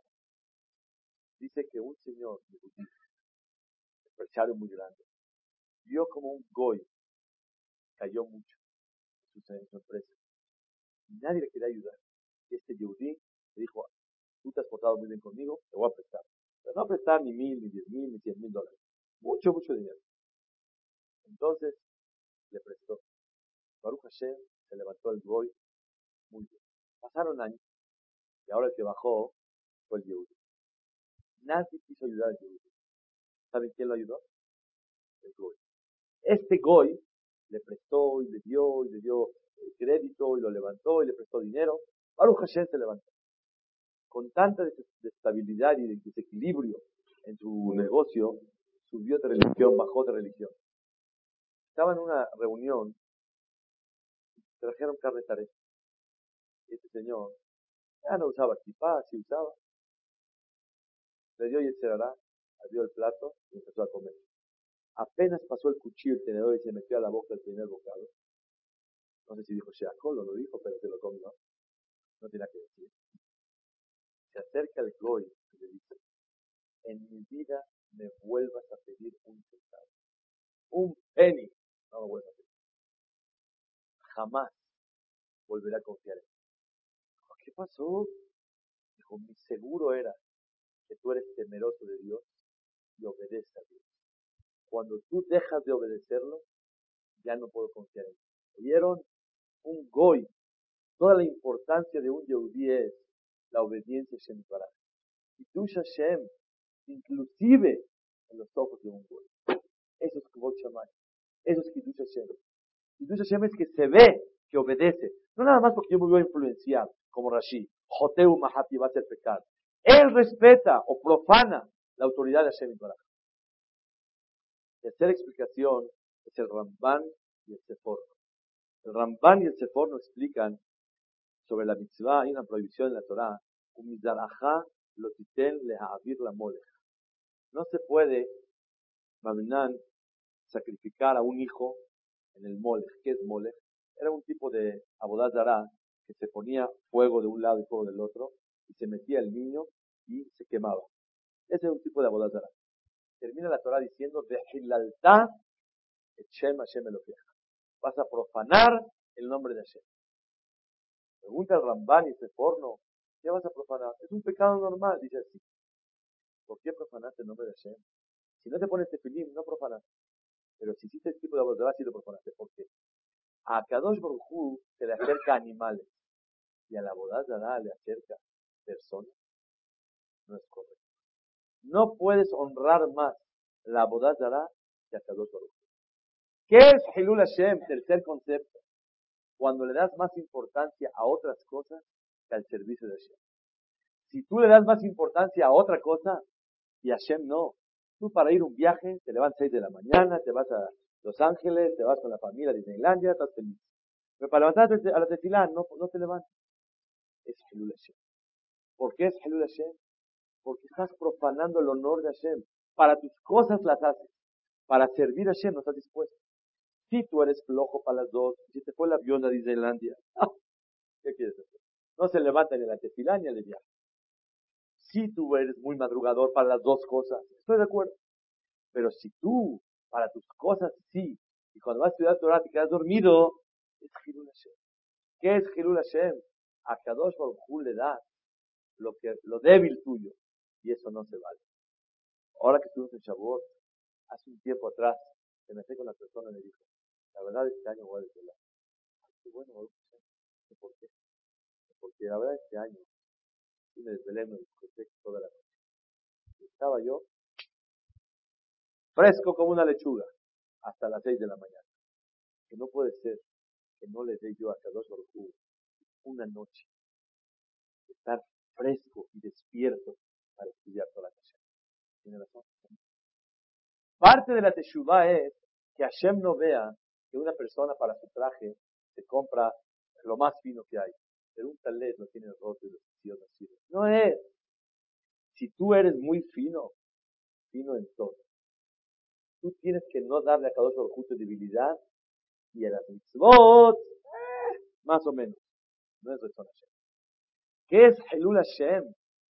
dice que un señor un empresario muy grande, vio como un goy cayó mucho en su, empresa. Y nadie le quería ayudar. Y este yudí le dijo, tú te has portado bien conmigo, te voy a prestar. Pero no prestar ni mil, ni diez mil, ni cien mil dólares. Mucho, mucho dinero. Entonces, le prestó. Baruch Hashem se levantó el goy muy bien. Pasaron años. Y ahora el que bajó fue el Yehudi. Nadie quiso ayudar a Yehudi. ¿Saben quién lo ayudó? El Goy. Este Goy le prestó y le dio y le dio crédito y lo levantó y le prestó dinero. Baruch Hashem se levantó. Con tanta desestabilidad y desequilibrio en su negocio, subió de religión, bajó de religión. Estaba en una reunión, trajeron carne. Este señor ya no usaba kipá, sí usaba, le dio y cerrará, abrió el plato y empezó a comer. Apenas pasó el cuchillo, el tenedor y se metió a la boca el primer bocado. No sé si dijo Sheakol o lo dijo, pero se lo comió. No tiene que decir. Se acerca el Goy y le dice, en mi vida me vuelvas a pedir un centavo. Un penny. No me vuelvas a pedir. Jamás volveré a confiar en ti. ¿Qué pasó? Dijo, mi seguro era que tú eres temeroso de Dios y obedeces a Dios. Cuando tú dejas de obedecerlo, ya no puedo confiar en ti. ¿Oyeron? Un goy. Toda la importancia de un Yehudi es la obediencia Shem Y tú, Hashem, inclusive en los ojos de un goy. Eso es Kibot Shammai. Eso es Kiddush Hashem. Kiddush Hashem es que se ve que obedece. No nada más porque yo me voy a influenciar, como Rashi. Joteu Mahati va a ser pecado. Él respeta o profana la autoridad de Hashem La Tercera explicación es el Ramban y el Sefor. El Ramban y el Sefor nos explican sobre la mitzvah, hay una prohibición en la Torah. No se puede, Maminan, sacrificar a un hijo en el mole. ¿Qué es mole? Era un tipo de abodazara que se ponía fuego de un lado y fuego del otro, y se metía el niño y se quemaba. Ese es un tipo de abodazara. Termina la Torah diciendo, de Vas a profanar el nombre de Hashem. Pregunta el Ramban y ese porno, ¿qué vas a profanar? Es un pecado normal, dice así. ¿Por qué profanaste el nombre de Hashem? Si no te pones tefilim, no profanas. Pero si hiciste este tipo de abodazara, sí lo profanaste. ¿Por qué? A Kadosh Baruj se le acerca animales y a la abodazara le acerca personas no es correcto. No puedes honrar más la boda que a Kadosh Baruch ¿Qué es Hilul Hashem? Tercer concepto. Cuando le das más importancia a otras cosas que al servicio de Hashem. Si tú le das más importancia a otra cosa y Hashem no, tú para ir un viaje te levantas a 6 de la mañana, te vas a Los Ángeles, te vas con la familia a Disneylandia, estás feliz. Pero para levantarte a la tefilá no, no te levantas. Es Hilul Hashem. ¿Por qué es Hilul Hashem? Porque estás profanando el honor de Hashem. Para tus cosas las haces. Para servir a Hashem no estás dispuesto. Si tú eres flojo para las dos, si te fue el avión a Disneylandia, ¿qué quieres hacer? No se levanta ni a la tefilá ni al viaje. Si tú eres muy madrugador para las dos cosas, estoy de acuerdo. Pero si tú, para tus cosas, sí, y cuando vas a estudiar Torah te quedas dormido, es Hirul Hashem. ¿Qué es Hirul Hashem? A Kadosh Baruj le das lo, que, lo débil tuyo, y eso no se vale. Ahora que estuvimos en Shavuot, hace un tiempo atrás, me metí con la persona y me dijo, la verdad este año voy a desvelar. Qué bueno, ¿por qué? Porque la verdad este año sí me desvelé en el toda la noche. Estaba yo fresco como una lechuga hasta las seis de la mañana. Que no puede ser que no le dé yo a dos Baruj una noche estar fresco y despierto para estudiar toda la Hashem. Tiene razón. Parte de la Teshuvah es que Hashem no vea que una persona para su traje se compra lo más fino que hay. Pero un talet no tiene roto y los así. No es. Si tú eres muy fino, fino en todo, tú tienes que no darle a cada uno justo debilidad y a las mitzvot, más o menos. No es razón Hashem. ¿Qué es Helul Hashem?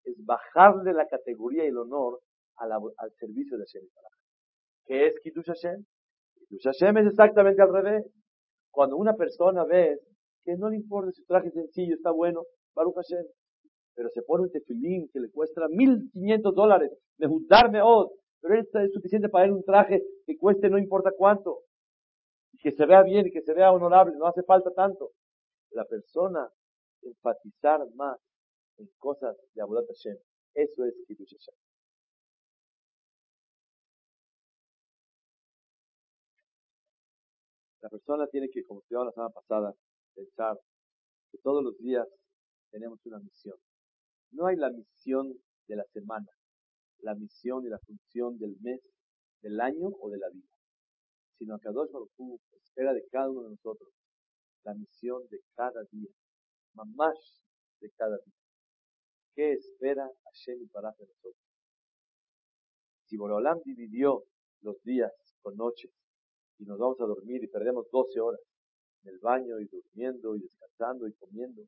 Es bajarle la categoría y el honor al servicio de Hashem. ¿Qué es Kiddush Hashem? Hashem es exactamente al revés. Cuando una persona ve que no le importa si su traje sencillo, está bueno, Baruch Hashem, pero se pone un tefilín que le cuesta 1500 dólares, de juntarme oh, pero esto es suficiente para él un traje que cueste no importa cuánto, y que se vea bien y que se vea honorable, no hace falta tanto. La persona enfatizar más en cosas de Abudat Hashem, eso es Kiddush Hashem. La persona tiene que, como estudiamos la semana pasada, pensar que todos los días tenemos una misión. No hay la misión de la semana, la misión y la función del mes, del año o de la vida, sino que Kadosh Baruj espera de cada uno de nosotros la misión de cada día, más de cada día. ¿Qué espera Hashem y para de nosotros? Si Borolam dividió los días con noches y nos vamos a dormir y perdemos 12 horas en el baño y durmiendo y descansando y comiendo,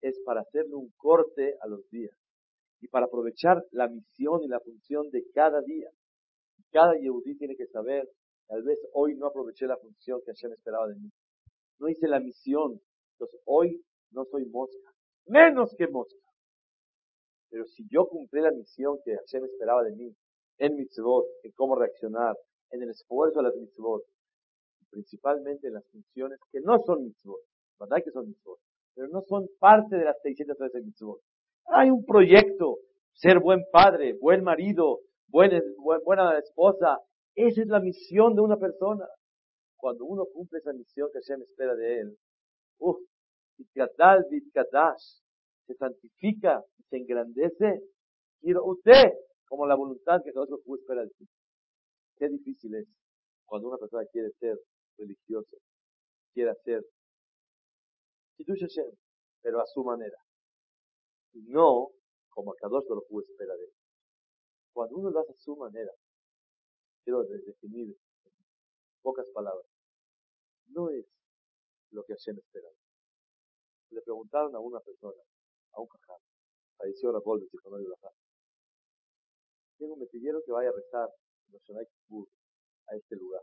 es para hacerle un corte a los días y para aprovechar la misión y la función de cada día. Cada Yehudí tiene que saber, tal vez hoy no aproveché la función que Hashem esperaba de mí. No hice la misión, entonces hoy no soy mosca, menos que mosca. Pero si yo cumplí la misión que Hashem esperaba de mí, en mitzvot, en cómo reaccionar, en el esfuerzo de las mitzvot, principalmente en las funciones que no son mitzvot. ¿Verdad que son mitzvot? Pero no son parte de las 613 mitzvot. Hay un proyecto, ser buen padre, buen marido, buena, esposa. Esa es la misión de una persona. Cuando uno cumple esa misión que Hashem espera de él, uff, se santifica, se engrandece. Quiero usted, como la voluntad que Dios espera de ti. Qué difícil es cuando una persona quiere ser religioso, quiere hacer Kiddush Hashem, pero a su manera. Y no como Kadosh lo pudo esperar de él. Cuando uno lo hace a su manera, quiero definir en pocas palabras, no es lo que Hashem espera. Le preguntaron a una persona, a un caján, falleció Rabol de Tijonor y me pidieron que vaya a rezar en National a este lugar.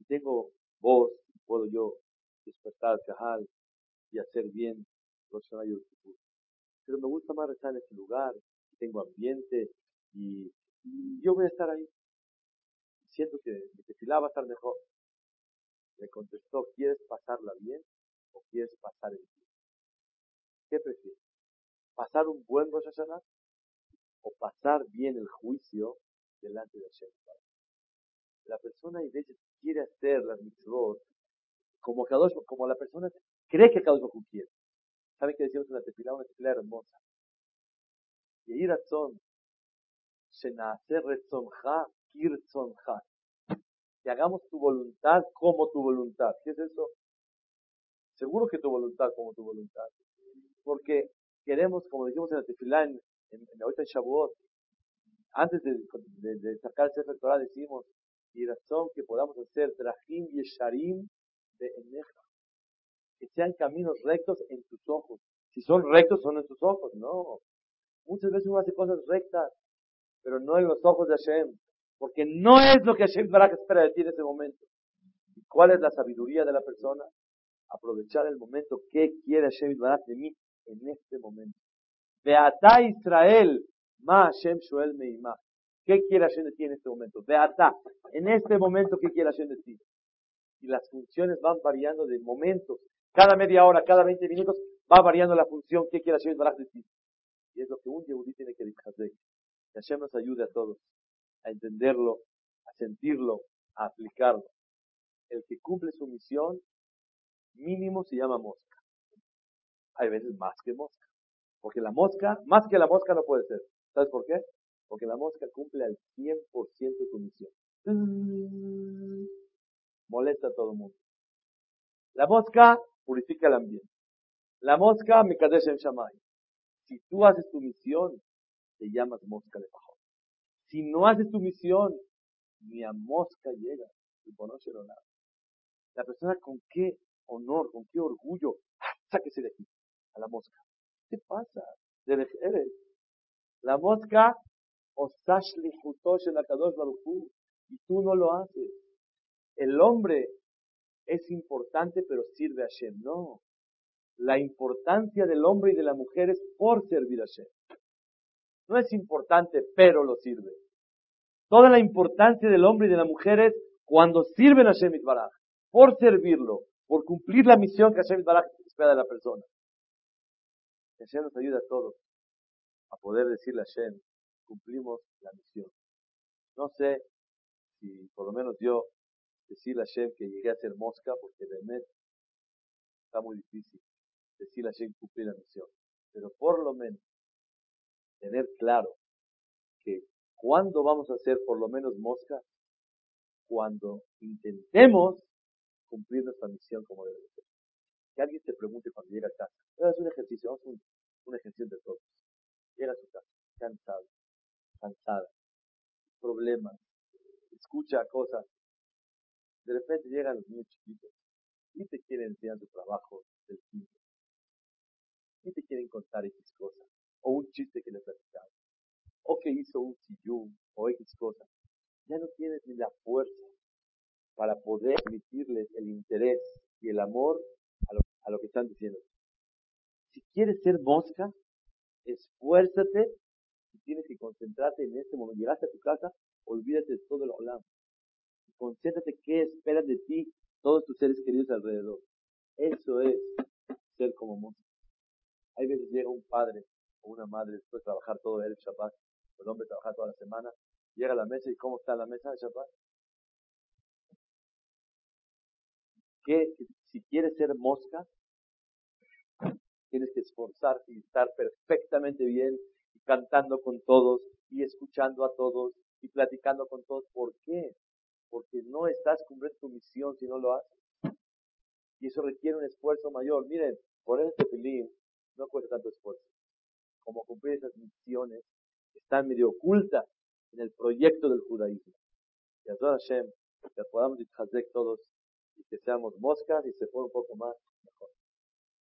Y tengo voz, puedo yo despertar al cajal y hacer bien los Pero me gusta más rezar en este lugar, tengo ambiente y, yo voy a estar ahí. Siento que mi tefilá va a estar mejor. Le contestó, ¿quieres pasarla bien o quieres pasar el bien? ¿Qué prefieres? ¿Pasar un buen Rosh o pasar bien el juicio delante de Hashem. La persona veces quiere hacer las mitzvot como, como la persona cree que Kadosh Baruj quiere. ¿Saben qué decimos en la tefilá? Una tefilá hermosa. Y razón, retzonja kirtzonja. Que hagamos tu voluntad como tu voluntad. ¿Qué es eso? Seguro que tu voluntad como tu voluntad. Porque queremos, como dijimos en la tefilá, en, en, en ahorita en Shavuot, antes de, de, sacar el Sefer Torah decimos, y razón que podamos hacer trajim y de eneja. Que sean caminos rectos en tus ojos. Si son rectos, son en tus ojos. No. Muchas veces uno hace cosas rectas, pero no en los ojos de Hashem. Porque no es lo que Hashem Barak espera de ti en ese momento. ¿Y cuál es la sabiduría de la persona? Aprovechar el momento. ¿Qué quiere Hashem Barak de mí en este momento? Beata Israel, Ma Hashem Shuel Meimah. ¿Qué quiere Hashem de ti en este momento? Beata. En este momento, ¿qué quiere Hashem de ti? Y las funciones van variando de momentos. Cada media hora, cada 20 minutos, va variando la función. ¿Qué quiere Hashem de ti? Y es lo que un Yehudí tiene que disfrutar. Que Hashem nos ayude a todos a entenderlo, a sentirlo, a aplicarlo. El que cumple su misión, mínimo se llama mosca. Hay veces más que mosca. Porque la mosca, más que la mosca no puede ser. ¿Sabes por qué? Porque la mosca cumple al 100% su misión. Molesta a todo el mundo. La mosca purifica el ambiente. La mosca me en shamay. Si tú haces tu misión, te llamas mosca de pajón. Si no haces tu misión, ni a mosca llega. Y conoce nada. La persona con qué honor, con qué orgullo, sáquese de aquí, a la mosca. ¿Qué pasa? Eres. La mosca, y tú no lo haces. El hombre es importante, pero sirve a Hashem. No. La importancia del hombre y de la mujer es por servir a Hashem. No es importante, pero lo sirve. Toda la importancia del hombre y de la mujer es cuando sirven a Hashem Baraj, por servirlo, por cumplir la misión que Hashem Baraj espera de la persona. Que Hashem nos ayuda a todos a poder decirle a Hashem, cumplimos la misión. No sé si por lo menos yo decirle a Hashem que llegué a ser mosca, porque de mes está muy difícil decirle a Hashem cumplir la misión. Pero por lo menos tener claro que cuando vamos a ser por lo menos mosca, cuando intentemos cumplir nuestra misión como debe ser. Que alguien te pregunte cuando llega a casa. Es un ejercicio, vamos un, un ejercicio de todos. Llega a su casa, cansado, cansada, problemas, escucha cosas. De repente llegan los niños chiquitos y te quieren enseñar su trabajo del tiempo. Y te quieren contar X cosas. O un chiste que les platicaron. O que hizo un sillón o X cosas. Ya no tienes ni la fuerza para poder emitirles el interés y el amor a lo que están diciendo. Si quieres ser mosca, esfuérzate y tienes que concentrarte en este momento. Llegaste a tu casa, olvídate de todo lo hablamos. Concéntrate qué esperan de ti todos tus seres queridos alrededor. Eso es ser como mosca. Hay veces llega un padre o una madre después de trabajar todo el Shabbat, el hombre trabaja toda la semana, llega a la mesa y ¿cómo está la mesa de Shabbat? Que si quieres ser mosca, tienes que esforzarte y estar perfectamente bien, cantando con todos, y escuchando a todos, y platicando con todos. ¿Por qué? Porque no estás cumpliendo tu misión si no lo haces. Y eso requiere un esfuerzo mayor. Miren, poner este filín no cuesta tanto esfuerzo. Como cumplir esas misiones están medio ocultas en el proyecto del judaísmo. Y a Hashem, que podamos todos y que seamos moscas y se pone un poco más mejor.